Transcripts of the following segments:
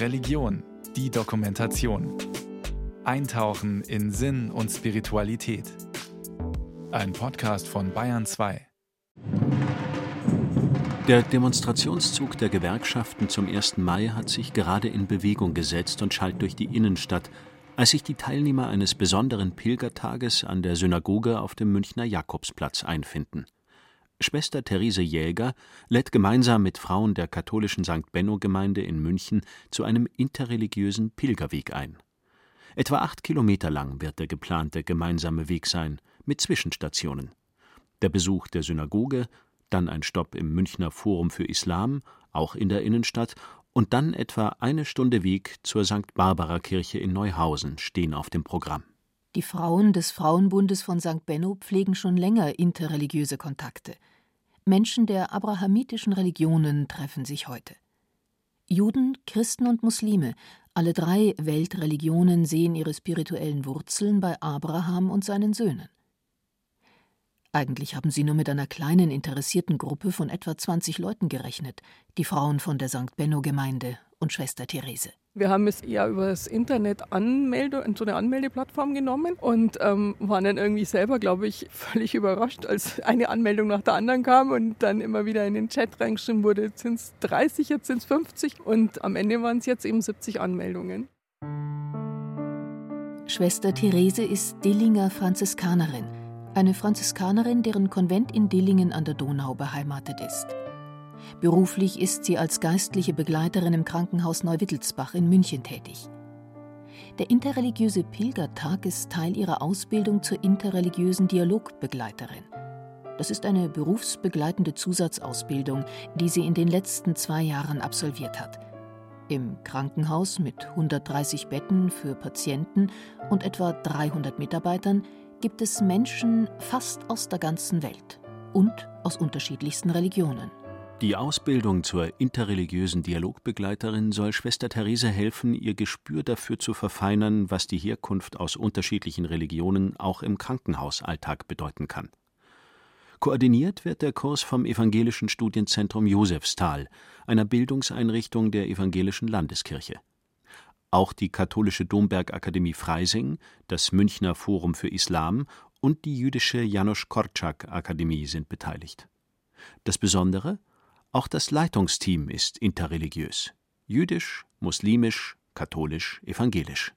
Religion, die Dokumentation. Eintauchen in Sinn und Spiritualität. Ein Podcast von Bayern 2. Der Demonstrationszug der Gewerkschaften zum 1. Mai hat sich gerade in Bewegung gesetzt und schallt durch die Innenstadt, als sich die Teilnehmer eines besonderen Pilgertages an der Synagoge auf dem Münchner Jakobsplatz einfinden. Schwester Therese Jäger lädt gemeinsam mit Frauen der katholischen St. Benno-Gemeinde in München zu einem interreligiösen Pilgerweg ein. Etwa acht Kilometer lang wird der geplante gemeinsame Weg sein, mit Zwischenstationen. Der Besuch der Synagoge, dann ein Stopp im Münchner Forum für Islam, auch in der Innenstadt, und dann etwa eine Stunde Weg zur St. Barbara Kirche in Neuhausen stehen auf dem Programm. Die Frauen des Frauenbundes von St. Benno pflegen schon länger interreligiöse Kontakte. Menschen der abrahamitischen Religionen treffen sich heute. Juden, Christen und Muslime, alle drei Weltreligionen sehen ihre spirituellen Wurzeln bei Abraham und seinen Söhnen. Eigentlich haben sie nur mit einer kleinen interessierten Gruppe von etwa 20 Leuten gerechnet, die Frauen von der St. Benno-Gemeinde und Schwester Therese. Wir haben es eher über das Internet Anmelde, so eine Anmeldeplattform genommen und ähm, waren dann irgendwie selber, glaube ich, völlig überrascht, als eine Anmeldung nach der anderen kam und dann immer wieder in den Chat reingeschrieben wurde, jetzt sind es 30, jetzt sind es 50 und am Ende waren es jetzt eben 70 Anmeldungen. Schwester Therese ist Dillinger Franziskanerin eine Franziskanerin, deren Konvent in Dillingen an der Donau beheimatet ist. Beruflich ist sie als geistliche Begleiterin im Krankenhaus Neuwittelsbach in München tätig. Der interreligiöse Pilgertag ist Teil ihrer Ausbildung zur interreligiösen Dialogbegleiterin. Das ist eine berufsbegleitende Zusatzausbildung, die sie in den letzten zwei Jahren absolviert hat. Im Krankenhaus mit 130 Betten für Patienten und etwa 300 Mitarbeitern gibt es Menschen fast aus der ganzen Welt und aus unterschiedlichsten Religionen. Die Ausbildung zur interreligiösen Dialogbegleiterin soll Schwester Therese helfen, ihr Gespür dafür zu verfeinern, was die Herkunft aus unterschiedlichen Religionen auch im Krankenhausalltag bedeuten kann. Koordiniert wird der Kurs vom Evangelischen Studienzentrum Josefsthal, einer Bildungseinrichtung der Evangelischen Landeskirche. Auch die Katholische Dombergakademie Freising, das Münchner Forum für Islam und die jüdische Janusz Korczak Akademie sind beteiligt. Das Besondere? Auch das Leitungsteam ist interreligiös. Jüdisch, muslimisch, katholisch, evangelisch.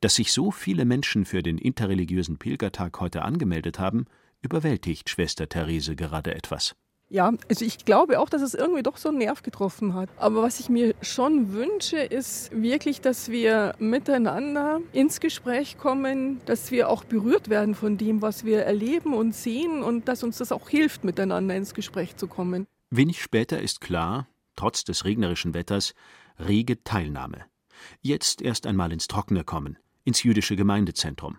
Dass sich so viele Menschen für den interreligiösen Pilgertag heute angemeldet haben, überwältigt Schwester Therese gerade etwas. Ja, also ich glaube auch, dass es irgendwie doch so einen Nerv getroffen hat. Aber was ich mir schon wünsche, ist wirklich, dass wir miteinander ins Gespräch kommen, dass wir auch berührt werden von dem, was wir erleben und sehen und dass uns das auch hilft, miteinander ins Gespräch zu kommen. Wenig später ist klar, trotz des regnerischen Wetters, rege Teilnahme. Jetzt erst einmal ins Trockene kommen, ins jüdische Gemeindezentrum.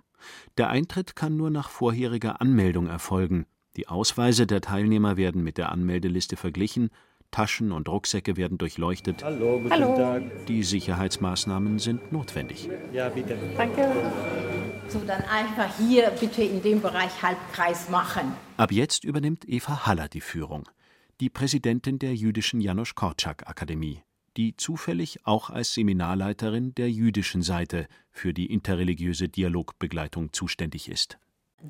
Der Eintritt kann nur nach vorheriger Anmeldung erfolgen die Ausweise der Teilnehmer werden mit der Anmeldeliste verglichen, Taschen und Rucksäcke werden durchleuchtet. Hallo, guten Hallo. Tag. Die Sicherheitsmaßnahmen sind notwendig. Ja, bitte. Danke. So, dann einfach hier bitte in dem Bereich Halbkreis machen. Ab jetzt übernimmt Eva Haller die Führung, die Präsidentin der jüdischen Janusz Korczak Akademie, die zufällig auch als Seminarleiterin der jüdischen Seite für die interreligiöse Dialogbegleitung zuständig ist.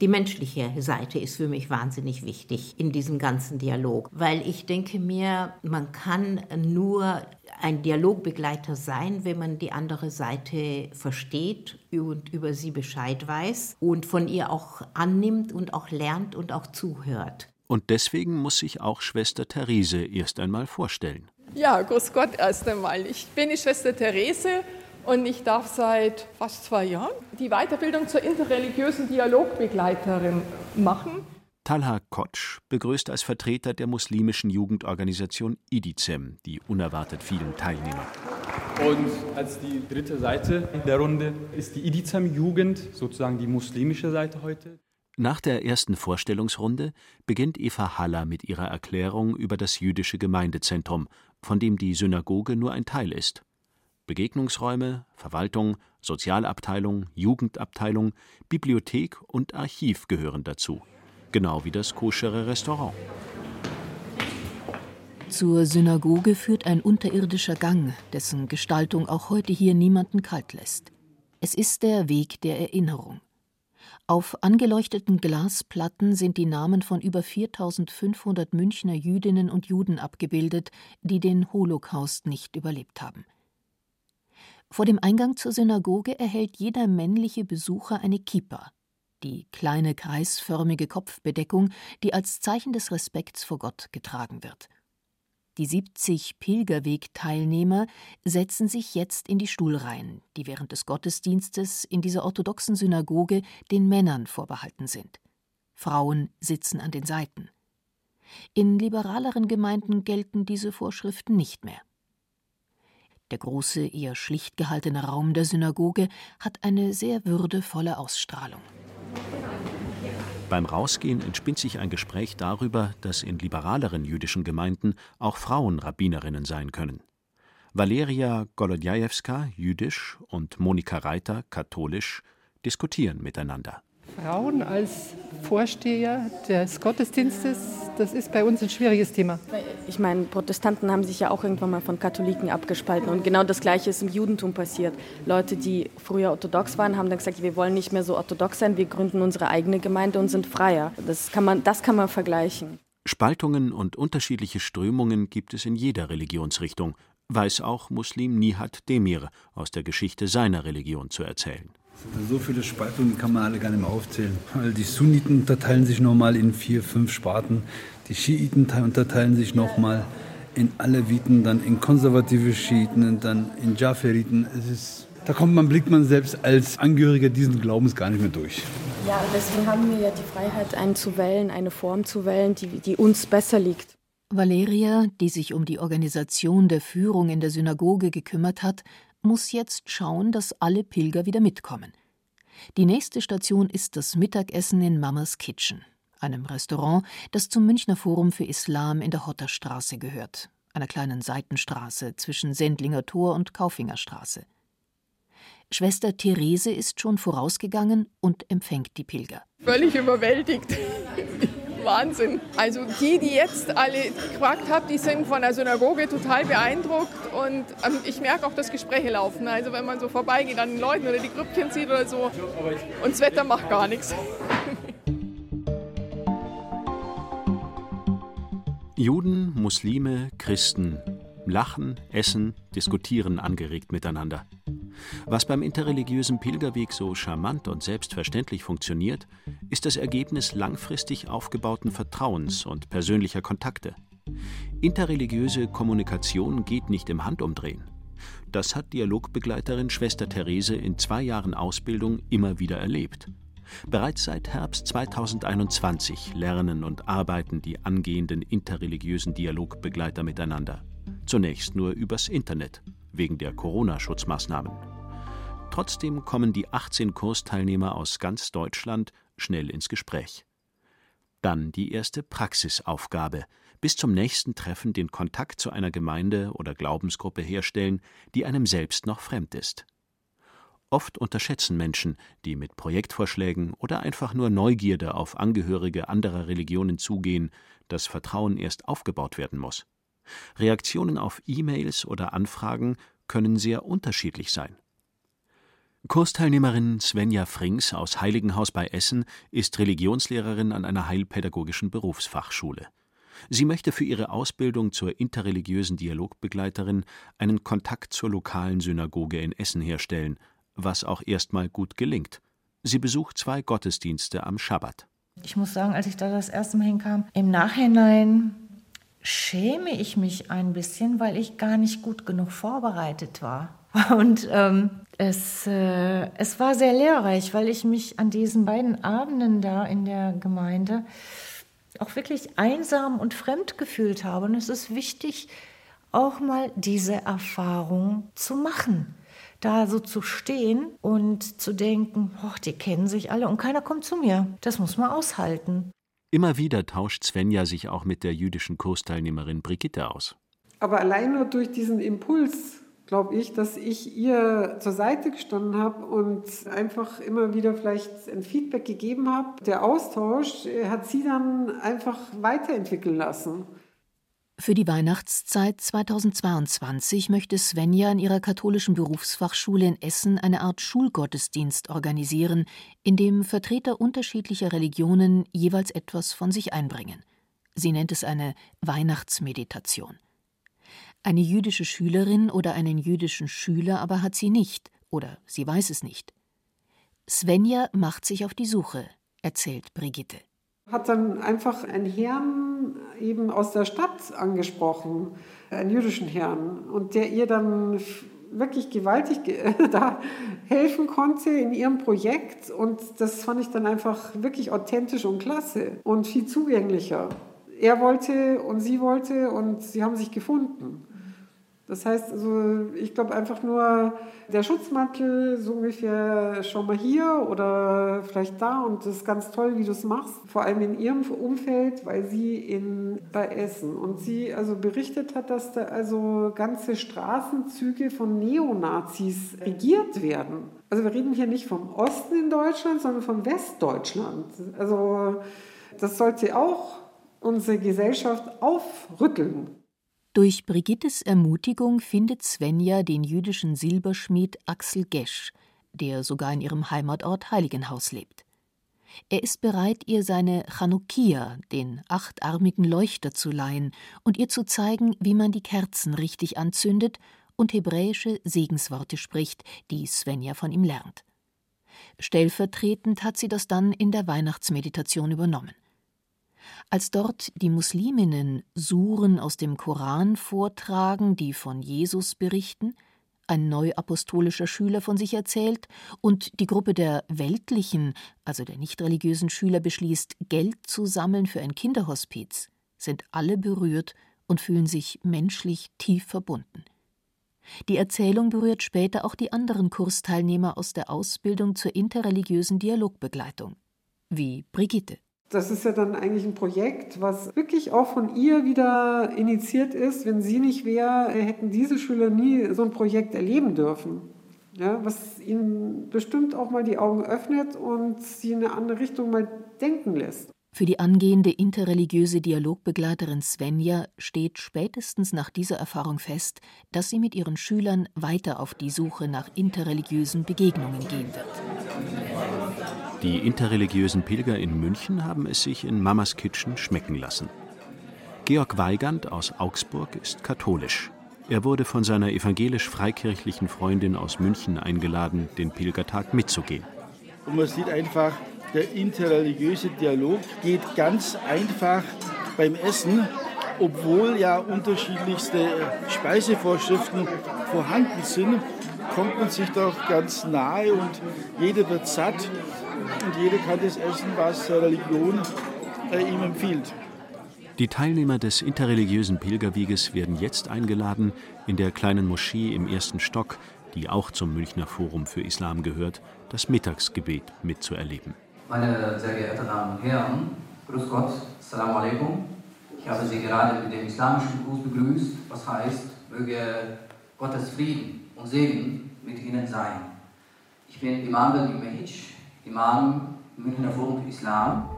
Die menschliche Seite ist für mich wahnsinnig wichtig in diesem ganzen Dialog, weil ich denke mir, man kann nur ein Dialogbegleiter sein, wenn man die andere Seite versteht und über sie Bescheid weiß und von ihr auch annimmt und auch lernt und auch zuhört. Und deswegen muss sich auch Schwester Therese erst einmal vorstellen. Ja, grüß Gott erst einmal. Ich bin die Schwester Therese und ich darf seit fast zwei Jahren die Weiterbildung zur interreligiösen Dialogbegleiterin machen. Talha Kotsch begrüßt als Vertreter der muslimischen Jugendorganisation IDICEM die unerwartet vielen Teilnehmer. Und als die dritte Seite der Runde ist die IDICEM-Jugend, sozusagen die muslimische Seite heute. Nach der ersten Vorstellungsrunde beginnt Eva Haller mit ihrer Erklärung über das jüdische Gemeindezentrum, von dem die Synagoge nur ein Teil ist. Begegnungsräume, Verwaltung, Sozialabteilung, Jugendabteilung, Bibliothek und Archiv gehören dazu, genau wie das koschere Restaurant. Zur Synagoge führt ein unterirdischer Gang, dessen Gestaltung auch heute hier niemanden kalt lässt. Es ist der Weg der Erinnerung. Auf angeleuchteten Glasplatten sind die Namen von über 4500 Münchner Jüdinnen und Juden abgebildet, die den Holocaust nicht überlebt haben. Vor dem Eingang zur Synagoge erhält jeder männliche Besucher eine Kippa, die kleine kreisförmige Kopfbedeckung, die als Zeichen des Respekts vor Gott getragen wird. Die 70 Pilgerwegteilnehmer setzen sich jetzt in die Stuhlreihen, die während des Gottesdienstes in dieser orthodoxen Synagoge den Männern vorbehalten sind. Frauen sitzen an den Seiten. In liberaleren Gemeinden gelten diese Vorschriften nicht mehr. Der große, eher schlicht gehaltene Raum der Synagoge hat eine sehr würdevolle Ausstrahlung. Beim Rausgehen entspinnt sich ein Gespräch darüber, dass in liberaleren jüdischen Gemeinden auch Frauen Rabbinerinnen sein können. Valeria Golodjajewska, jüdisch, und Monika Reiter, katholisch, diskutieren miteinander. Frauen als Vorsteher des Gottesdienstes, das ist bei uns ein schwieriges Thema. Ich meine, Protestanten haben sich ja auch irgendwann mal von Katholiken abgespalten und genau das Gleiche ist im Judentum passiert. Leute, die früher orthodox waren, haben dann gesagt, wir wollen nicht mehr so orthodox sein, wir gründen unsere eigene Gemeinde und sind freier. Das kann man, das kann man vergleichen. Spaltungen und unterschiedliche Strömungen gibt es in jeder Religionsrichtung, weiß auch Muslim Nihat Demir aus der Geschichte seiner Religion zu erzählen. So viele Spaltungen die kann man alle gar nicht mehr aufzählen. Weil die Sunniten unterteilen sich nochmal in vier, fünf Sparten. Die Schiiten unterteilen sich nochmal in Aleviten, dann in konservative Schiiten und dann in Jaferiten. Es ist, da kommt man, blickt man selbst als Angehöriger diesen Glaubens gar nicht mehr durch. Ja, deswegen haben wir ja die Freiheit, einen zu wählen, eine Form zu wählen, die, die uns besser liegt. Valeria, die sich um die Organisation der Führung in der Synagoge gekümmert hat, muss jetzt schauen, dass alle Pilger wieder mitkommen. Die nächste Station ist das Mittagessen in Mamas Kitchen, einem Restaurant, das zum Münchner Forum für Islam in der Hotterstraße gehört, einer kleinen Seitenstraße zwischen Sendlinger Tor und Kaufingerstraße. Schwester Therese ist schon vorausgegangen und empfängt die Pilger. Völlig überwältigt. Wahnsinn. Also die, die jetzt alle gefragt habe, die sind von der Synagoge total beeindruckt und ähm, ich merke auch, dass Gespräche laufen. Also wenn man so vorbeigeht an den Leuten oder die Grüppchen sieht oder so und das Wetter macht gar nichts. Juden, Muslime, Christen lachen, essen, diskutieren angeregt miteinander. Was beim interreligiösen Pilgerweg so charmant und selbstverständlich funktioniert, ist das Ergebnis langfristig aufgebauten Vertrauens und persönlicher Kontakte. Interreligiöse Kommunikation geht nicht im Handumdrehen. Das hat Dialogbegleiterin Schwester Therese in zwei Jahren Ausbildung immer wieder erlebt. Bereits seit Herbst 2021 lernen und arbeiten die angehenden interreligiösen Dialogbegleiter miteinander. Zunächst nur übers Internet, wegen der Corona-Schutzmaßnahmen. Trotzdem kommen die 18 Kursteilnehmer aus ganz Deutschland schnell ins Gespräch. Dann die erste Praxisaufgabe. Bis zum nächsten Treffen den Kontakt zu einer Gemeinde oder Glaubensgruppe herstellen, die einem selbst noch fremd ist. Oft unterschätzen Menschen, die mit Projektvorschlägen oder einfach nur Neugierde auf Angehörige anderer Religionen zugehen, dass Vertrauen erst aufgebaut werden muss. Reaktionen auf E-Mails oder Anfragen können sehr unterschiedlich sein. Kursteilnehmerin Svenja Frings aus Heiligenhaus bei Essen ist Religionslehrerin an einer heilpädagogischen Berufsfachschule. Sie möchte für ihre Ausbildung zur interreligiösen Dialogbegleiterin einen Kontakt zur lokalen Synagoge in Essen herstellen, was auch erstmal gut gelingt. Sie besucht zwei Gottesdienste am Schabbat. Ich muss sagen, als ich da das erste Mal hinkam, im Nachhinein schäme ich mich ein bisschen, weil ich gar nicht gut genug vorbereitet war. Und ähm, es, äh, es war sehr lehrreich, weil ich mich an diesen beiden Abenden da in der Gemeinde auch wirklich einsam und fremd gefühlt habe. Und es ist wichtig, auch mal diese Erfahrung zu machen. Da so zu stehen und zu denken, die kennen sich alle und keiner kommt zu mir. Das muss man aushalten. Immer wieder tauscht Svenja sich auch mit der jüdischen Kursteilnehmerin Brigitte aus. Aber allein nur durch diesen Impuls, glaube ich, dass ich ihr zur Seite gestanden habe und einfach immer wieder vielleicht ein Feedback gegeben habe. Der Austausch hat sie dann einfach weiterentwickeln lassen. Für die Weihnachtszeit 2022 möchte Svenja in ihrer katholischen Berufsfachschule in Essen eine Art Schulgottesdienst organisieren, in dem Vertreter unterschiedlicher Religionen jeweils etwas von sich einbringen. Sie nennt es eine Weihnachtsmeditation. Eine jüdische Schülerin oder einen jüdischen Schüler aber hat sie nicht, oder sie weiß es nicht. Svenja macht sich auf die Suche, erzählt Brigitte. Hat dann einfach einen Herrn eben aus der Stadt angesprochen, einen jüdischen Herrn, und der ihr dann wirklich gewaltig da helfen konnte in ihrem Projekt. Und das fand ich dann einfach wirklich authentisch und klasse und viel zugänglicher. Er wollte und sie wollte und sie haben sich gefunden. Das heißt also, ich glaube einfach nur der Schutzmantel so ungefähr schon mal hier oder vielleicht da und das ist ganz toll, wie du es machst, vor allem in ihrem Umfeld, weil sie in bei Essen und sie also berichtet hat, dass da also ganze Straßenzüge von Neonazis regiert werden. Also wir reden hier nicht vom Osten in Deutschland, sondern von Westdeutschland. Also das sollte auch unsere Gesellschaft aufrütteln. Durch Brigittes Ermutigung findet Svenja den jüdischen Silberschmied Axel Gesch, der sogar in ihrem Heimatort Heiligenhaus lebt. Er ist bereit, ihr seine Chanukia, den achtarmigen Leuchter, zu leihen und ihr zu zeigen, wie man die Kerzen richtig anzündet und hebräische Segensworte spricht, die Svenja von ihm lernt. Stellvertretend hat sie das dann in der Weihnachtsmeditation übernommen. Als dort die Musliminnen Suren aus dem Koran vortragen, die von Jesus berichten, ein neuapostolischer Schüler von sich erzählt und die Gruppe der weltlichen, also der nicht religiösen Schüler beschließt, Geld zu sammeln für ein Kinderhospiz, sind alle berührt und fühlen sich menschlich tief verbunden. Die Erzählung berührt später auch die anderen Kursteilnehmer aus der Ausbildung zur interreligiösen Dialogbegleitung, wie Brigitte. Das ist ja dann eigentlich ein Projekt, was wirklich auch von ihr wieder initiiert ist. Wenn sie nicht wäre, hätten diese Schüler nie so ein Projekt erleben dürfen. Ja, was ihnen bestimmt auch mal die Augen öffnet und sie in eine andere Richtung mal denken lässt. Für die angehende interreligiöse Dialogbegleiterin Svenja steht spätestens nach dieser Erfahrung fest, dass sie mit ihren Schülern weiter auf die Suche nach interreligiösen Begegnungen gehen wird. Die interreligiösen Pilger in München haben es sich in Mamas Kitchen schmecken lassen. Georg Weigand aus Augsburg ist katholisch. Er wurde von seiner evangelisch-freikirchlichen Freundin aus München eingeladen, den Pilgertag mitzugehen. Und man sieht einfach, der interreligiöse Dialog geht ganz einfach beim Essen, obwohl ja unterschiedlichste Speisevorschriften vorhanden sind, kommt man sich doch ganz nahe und jeder wird satt und jeder kann das essen, was Religion äh, ihm empfiehlt. Die Teilnehmer des interreligiösen Pilgerweges werden jetzt eingeladen, in der kleinen Moschee im ersten Stock, die auch zum Münchner Forum für Islam gehört, das Mittagsgebet mitzuerleben. Meine sehr geehrten Damen und Herren, Grüß Gott, Assalamu alaikum. Ich habe Sie gerade mit dem islamischen Gruß begrüßt, was heißt, möge Gottes Frieden und Segen mit Ihnen sein. Ich bin Imam Belgi Mehic, Imam Münchner Forum Islam.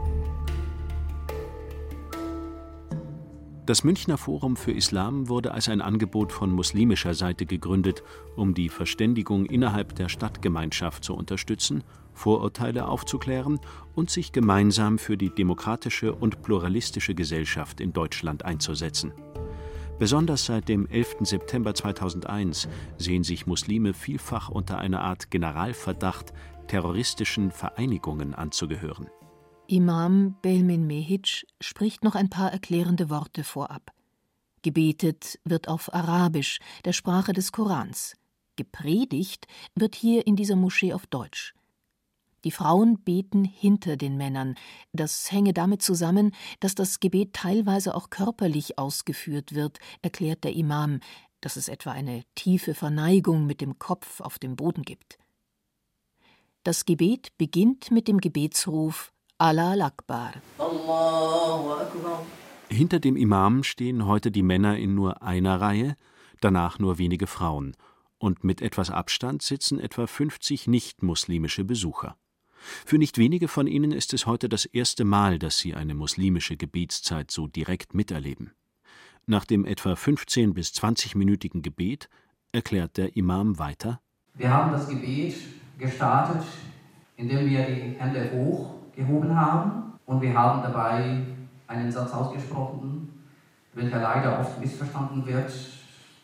Das Münchner Forum für Islam wurde als ein Angebot von muslimischer Seite gegründet, um die Verständigung innerhalb der Stadtgemeinschaft zu unterstützen, Vorurteile aufzuklären und sich gemeinsam für die demokratische und pluralistische Gesellschaft in Deutschland einzusetzen. Besonders seit dem 11. September 2001 sehen sich Muslime vielfach unter einer Art Generalverdacht, terroristischen Vereinigungen anzugehören. Imam Belmin Mehic spricht noch ein paar erklärende Worte vorab. Gebetet wird auf Arabisch, der Sprache des Korans. Gepredigt wird hier in dieser Moschee auf Deutsch. Die Frauen beten hinter den Männern. Das hänge damit zusammen, dass das Gebet teilweise auch körperlich ausgeführt wird, erklärt der Imam, dass es etwa eine tiefe Verneigung mit dem Kopf auf dem Boden gibt. Das Gebet beginnt mit dem Gebetsruf Allah Akbar. Hinter dem Imam stehen heute die Männer in nur einer Reihe, danach nur wenige Frauen, und mit etwas Abstand sitzen etwa 50 nicht-muslimische Besucher. Für nicht wenige von ihnen ist es heute das erste Mal, dass sie eine muslimische Gebetszeit so direkt miterleben. Nach dem etwa 15 bis 20-minütigen Gebet erklärt der Imam weiter: Wir haben das Gebet gestartet, indem wir die Hände hochgehoben haben und wir haben dabei einen Satz ausgesprochen, welcher leider oft missverstanden wird,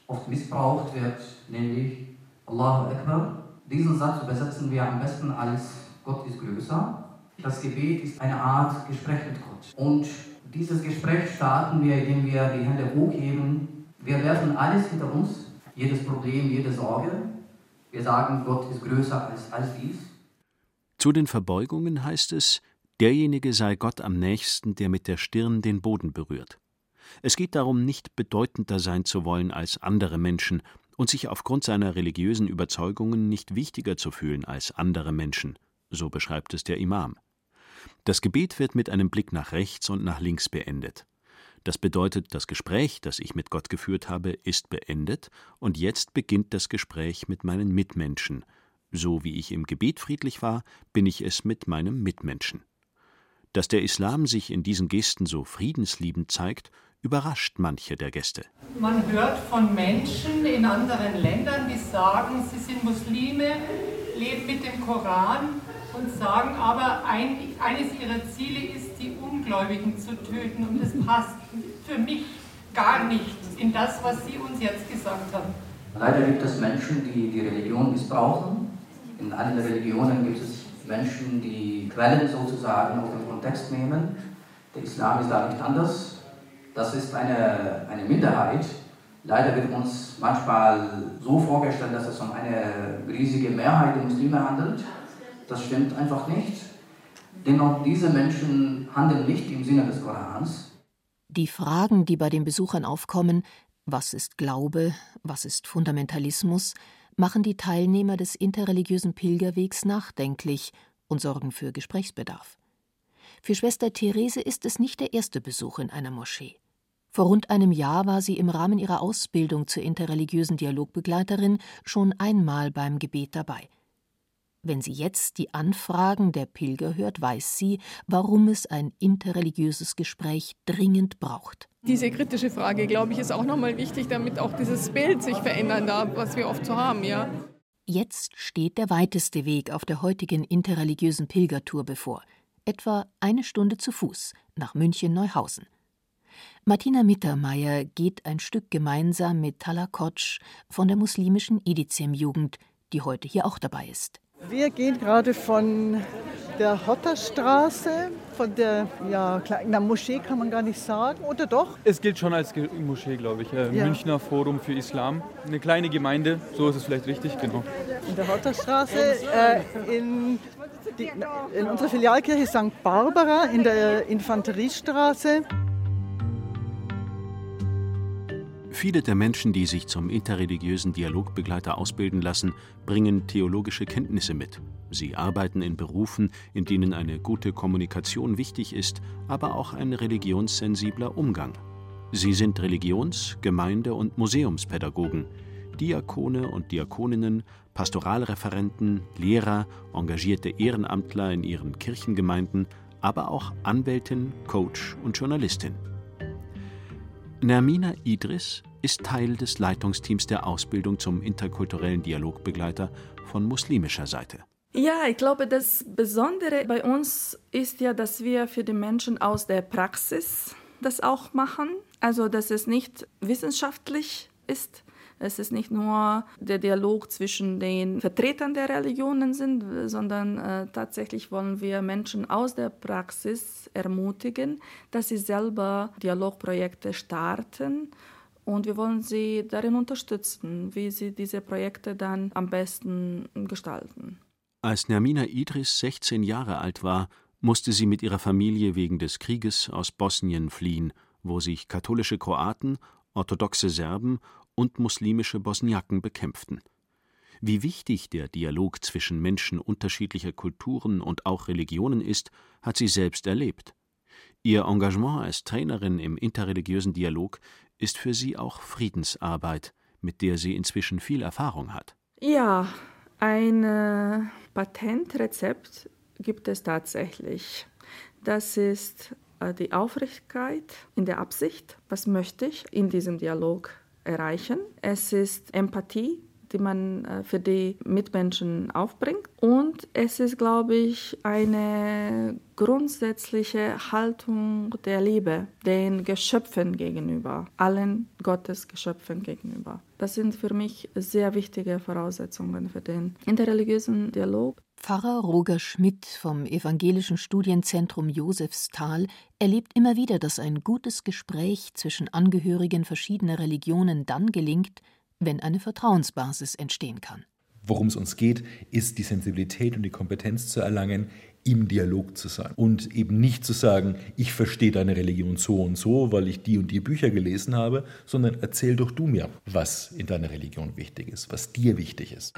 oft missbraucht wird, nämlich Allahu Akbar. Diesen Satz übersetzen wir am besten als Gott ist größer. Das Gebet ist eine Art Gespräch mit Gott. Und dieses Gespräch starten wir, indem wir die Hände hochheben. Wir werfen alles hinter uns, jedes Problem, jede Sorge. Wir sagen, Gott ist größer als all dies. Zu den Verbeugungen heißt es, derjenige sei Gott am nächsten, der mit der Stirn den Boden berührt. Es geht darum, nicht bedeutender sein zu wollen als andere Menschen und sich aufgrund seiner religiösen Überzeugungen nicht wichtiger zu fühlen als andere Menschen, so beschreibt es der Imam. Das Gebet wird mit einem Blick nach rechts und nach links beendet. Das bedeutet, das Gespräch, das ich mit Gott geführt habe, ist beendet, und jetzt beginnt das Gespräch mit meinen Mitmenschen. So wie ich im Gebet friedlich war, bin ich es mit meinem Mitmenschen. Dass der Islam sich in diesen Gesten so friedensliebend zeigt, überrascht manche der Gäste. Man hört von Menschen in anderen Ländern, die sagen, sie sind Muslime, leben mit dem Koran und sagen aber, ein, eines ihrer Ziele ist, die Ungläubigen zu töten. Und das passt für mich gar nicht in das, was Sie uns jetzt gesagt haben. Leider gibt es Menschen, die die Religion missbrauchen. In allen Religionen gibt es Menschen, die Quellen sozusagen aus dem Kontext nehmen. Der Islam ist da nicht anders. Das ist eine, eine Minderheit. Leider wird uns manchmal so vorgestellt, dass es um eine riesige Mehrheit der Muslime handelt. Das stimmt einfach nicht. Denn auch diese Menschen handeln nicht im Sinne des Korans. Die Fragen, die bei den Besuchern aufkommen, was ist Glaube, was ist Fundamentalismus, machen die Teilnehmer des interreligiösen Pilgerwegs nachdenklich und sorgen für Gesprächsbedarf. Für Schwester Therese ist es nicht der erste Besuch in einer Moschee. Vor rund einem Jahr war sie im Rahmen ihrer Ausbildung zur interreligiösen Dialogbegleiterin schon einmal beim Gebet dabei. Wenn sie jetzt die Anfragen der Pilger hört, weiß sie, warum es ein interreligiöses Gespräch dringend braucht. Diese kritische Frage, glaube ich, ist auch nochmal wichtig, damit auch dieses Bild sich verändern darf, was wir oft so haben, ja. Jetzt steht der weiteste Weg auf der heutigen interreligiösen Pilgertour bevor. Etwa eine Stunde zu Fuß nach München-Neuhausen. Martina Mittermeier geht ein Stück gemeinsam mit Tala Kotsch von der muslimischen Idizem-Jugend, die heute hier auch dabei ist. Wir gehen gerade von der Hotterstraße, von der ja, kleinen Moschee kann man gar nicht sagen, oder doch? Es gilt schon als Moschee, glaube ich. Äh, ja. Münchner Forum für Islam. Eine kleine Gemeinde, so ist es vielleicht richtig, genau. In der Hotterstraße, äh, in, die, in unserer Filialkirche St. Barbara, in der Infanteriestraße. Viele der Menschen, die sich zum interreligiösen Dialogbegleiter ausbilden lassen, bringen theologische Kenntnisse mit. Sie arbeiten in Berufen, in denen eine gute Kommunikation wichtig ist, aber auch ein religionssensibler Umgang. Sie sind Religions-, Gemeinde- und Museumspädagogen, Diakone und Diakoninnen, Pastoralreferenten, Lehrer, engagierte Ehrenamtler in ihren Kirchengemeinden, aber auch Anwältin, Coach und Journalistin. Nermina Idris ist Teil des Leitungsteams der Ausbildung zum interkulturellen Dialogbegleiter von muslimischer Seite. Ja, ich glaube, das Besondere bei uns ist ja, dass wir für die Menschen aus der Praxis das auch machen. Also, dass es nicht wissenschaftlich ist, es ist nicht nur der Dialog zwischen den Vertretern der Religionen sind, sondern äh, tatsächlich wollen wir Menschen aus der Praxis ermutigen, dass sie selber Dialogprojekte starten und wir wollen sie darin unterstützen, wie sie diese Projekte dann am besten gestalten. Als Nermina Idris 16 Jahre alt war, musste sie mit ihrer Familie wegen des Krieges aus Bosnien fliehen, wo sich katholische Kroaten, orthodoxe Serben und muslimische Bosniaken bekämpften. Wie wichtig der Dialog zwischen Menschen unterschiedlicher Kulturen und auch Religionen ist, hat sie selbst erlebt. Ihr Engagement als Trainerin im interreligiösen Dialog ist für sie auch Friedensarbeit, mit der sie inzwischen viel Erfahrung hat. Ja, ein Patentrezept gibt es tatsächlich. Das ist äh, die Aufrichtigkeit in der Absicht, was möchte ich in diesem Dialog erreichen. Es ist Empathie, die man äh, für die Mitmenschen aufbringt. Und es ist, glaube ich, eine grundsätzliche Haltung der Liebe den Geschöpfen gegenüber, allen Gottes Geschöpfen gegenüber. Das sind für mich sehr wichtige Voraussetzungen für den interreligiösen Dialog. Pfarrer Roger Schmidt vom Evangelischen Studienzentrum Josefsthal erlebt immer wieder, dass ein gutes Gespräch zwischen Angehörigen verschiedener Religionen dann gelingt, wenn eine Vertrauensbasis entstehen kann. Worum es uns geht, ist die Sensibilität und die Kompetenz zu erlangen, im Dialog zu sein und eben nicht zu sagen, ich verstehe deine Religion so und so, weil ich die und die Bücher gelesen habe, sondern erzähl doch du mir, was in deiner Religion wichtig ist, was dir wichtig ist.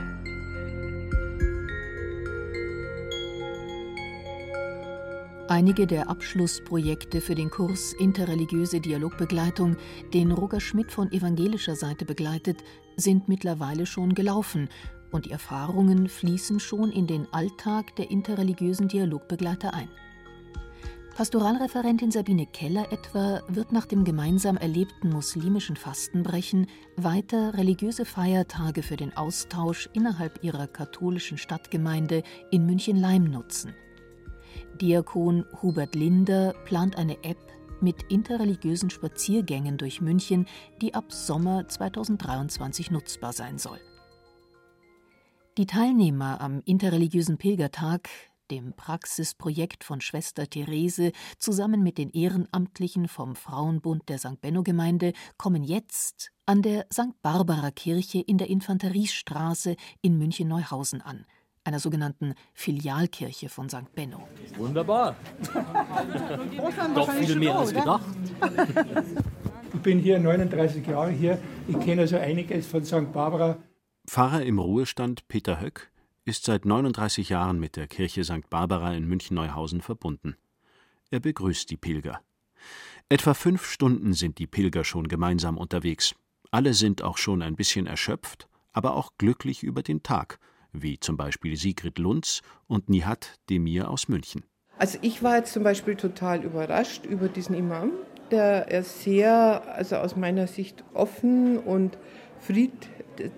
Einige der Abschlussprojekte für den Kurs Interreligiöse Dialogbegleitung, den Roger Schmidt von evangelischer Seite begleitet, sind mittlerweile schon gelaufen und die Erfahrungen fließen schon in den Alltag der interreligiösen Dialogbegleiter ein. Pastoralreferentin Sabine Keller etwa wird nach dem gemeinsam erlebten muslimischen Fastenbrechen weiter religiöse Feiertage für den Austausch innerhalb ihrer katholischen Stadtgemeinde in München-Leim nutzen. Diakon Hubert Linder plant eine App mit interreligiösen Spaziergängen durch München, die ab Sommer 2023 nutzbar sein soll. Die Teilnehmer am interreligiösen Pilgertag, dem Praxisprojekt von Schwester Therese zusammen mit den Ehrenamtlichen vom Frauenbund der St. Benno Gemeinde kommen jetzt an der St. Barbara Kirche in der Infanteriestraße in München Neuhausen an einer sogenannten Filialkirche von St. Benno. Wunderbar. Doch viel mehr als gedacht. Ich bin hier 39 Jahre hier. Ich kenne also einiges von St. Barbara. Pfarrer im Ruhestand Peter Höck ist seit 39 Jahren mit der Kirche St. Barbara in München-Neuhausen verbunden. Er begrüßt die Pilger. Etwa fünf Stunden sind die Pilger schon gemeinsam unterwegs. Alle sind auch schon ein bisschen erschöpft, aber auch glücklich über den Tag – wie zum Beispiel Sigrid Lunz und Nihat Demir aus München. Also ich war jetzt zum Beispiel total überrascht über diesen Imam, der er sehr, also aus meiner Sicht offen und fried,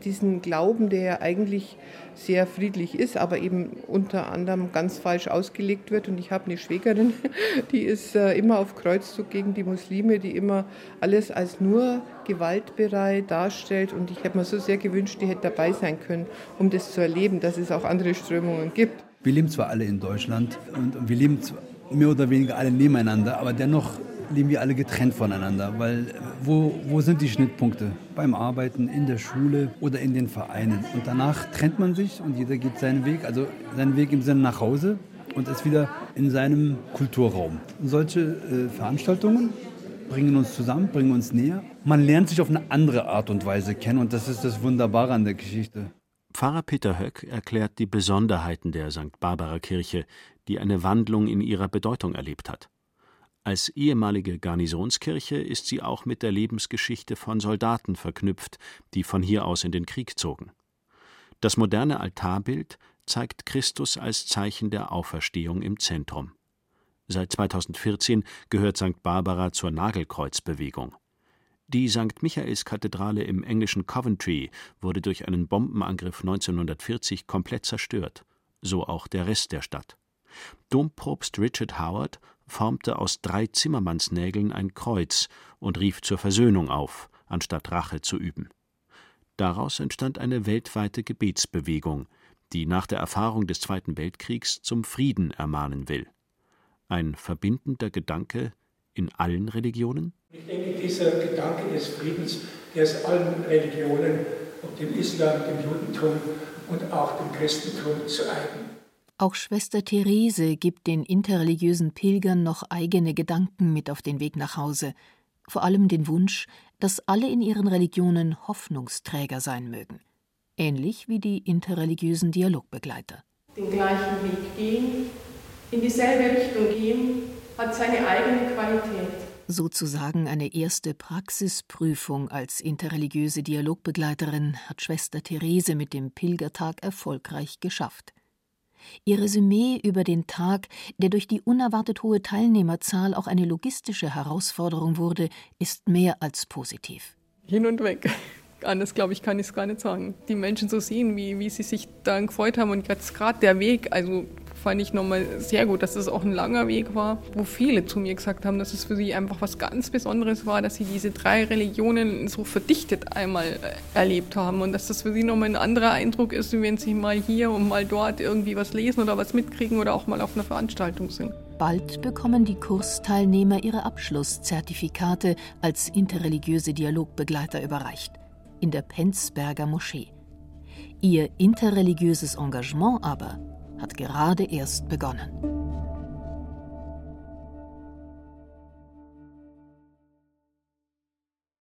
diesen Glauben, der ja eigentlich sehr friedlich ist, aber eben unter anderem ganz falsch ausgelegt wird. Und ich habe eine Schwägerin, die ist äh, immer auf Kreuzzug gegen die Muslime, die immer alles als nur gewaltbereit darstellt. Und ich habe mir so sehr gewünscht, die hätte dabei sein können, um das zu erleben, dass es auch andere Strömungen gibt. Wir leben zwar alle in Deutschland und wir leben mehr oder weniger alle nebeneinander, aber dennoch leben wir alle getrennt voneinander, weil wo, wo sind die Schnittpunkte? Beim Arbeiten, in der Schule oder in den Vereinen. Und danach trennt man sich und jeder geht seinen Weg, also seinen Weg im Sinne nach Hause und ist wieder in seinem Kulturraum. Und solche äh, Veranstaltungen bringen uns zusammen, bringen uns näher. Man lernt sich auf eine andere Art und Weise kennen und das ist das Wunderbare an der Geschichte. Pfarrer Peter Höck erklärt die Besonderheiten der St. Barbara Kirche, die eine Wandlung in ihrer Bedeutung erlebt hat. Als ehemalige Garnisonskirche ist sie auch mit der Lebensgeschichte von Soldaten verknüpft, die von hier aus in den Krieg zogen. Das moderne Altarbild zeigt Christus als Zeichen der Auferstehung im Zentrum. Seit 2014 gehört St. Barbara zur Nagelkreuzbewegung. Die St. Michaelskathedrale im englischen Coventry wurde durch einen Bombenangriff 1940 komplett zerstört, so auch der Rest der Stadt. Dompropst Richard Howard formte aus drei Zimmermannsnägeln ein Kreuz und rief zur Versöhnung auf, anstatt Rache zu üben. Daraus entstand eine weltweite Gebetsbewegung, die nach der Erfahrung des Zweiten Weltkriegs zum Frieden ermahnen will. Ein verbindender Gedanke in allen Religionen? Ich denke, dieser Gedanke des Friedens, der ist allen Religionen, ob dem Islam, dem Judentum und auch dem Christentum zu eigen. Auch Schwester Therese gibt den interreligiösen Pilgern noch eigene Gedanken mit auf den Weg nach Hause, vor allem den Wunsch, dass alle in ihren Religionen Hoffnungsträger sein mögen, ähnlich wie die interreligiösen Dialogbegleiter. Den gleichen Weg gehen, in dieselbe Richtung gehen, hat seine eigene Qualität. Sozusagen eine erste Praxisprüfung als interreligiöse Dialogbegleiterin hat Schwester Therese mit dem Pilgertag erfolgreich geschafft. Ihr Resümee über den Tag, der durch die unerwartet hohe Teilnehmerzahl auch eine logistische Herausforderung wurde, ist mehr als positiv. Hin und weg. Anders, glaube ich, kann ich es gar nicht sagen. Die Menschen so sehen, wie, wie sie sich da gefreut haben und jetzt gerade der Weg, also fand ich nochmal sehr gut, dass es auch ein langer Weg war, wo viele zu mir gesagt haben, dass es für sie einfach was ganz Besonderes war, dass sie diese drei Religionen so verdichtet einmal äh, erlebt haben und dass das für sie nochmal ein anderer Eindruck ist, wenn sie mal hier und mal dort irgendwie was lesen oder was mitkriegen oder auch mal auf einer Veranstaltung sind. Bald bekommen die Kursteilnehmer ihre Abschlusszertifikate als interreligiöse Dialogbegleiter überreicht. In der Penzberger Moschee. Ihr interreligiöses Engagement aber hat gerade erst begonnen.